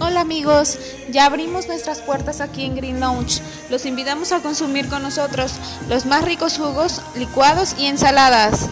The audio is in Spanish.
Hola amigos, ya abrimos nuestras puertas aquí en Green Lounge. Los invitamos a consumir con nosotros los más ricos jugos, licuados y ensaladas.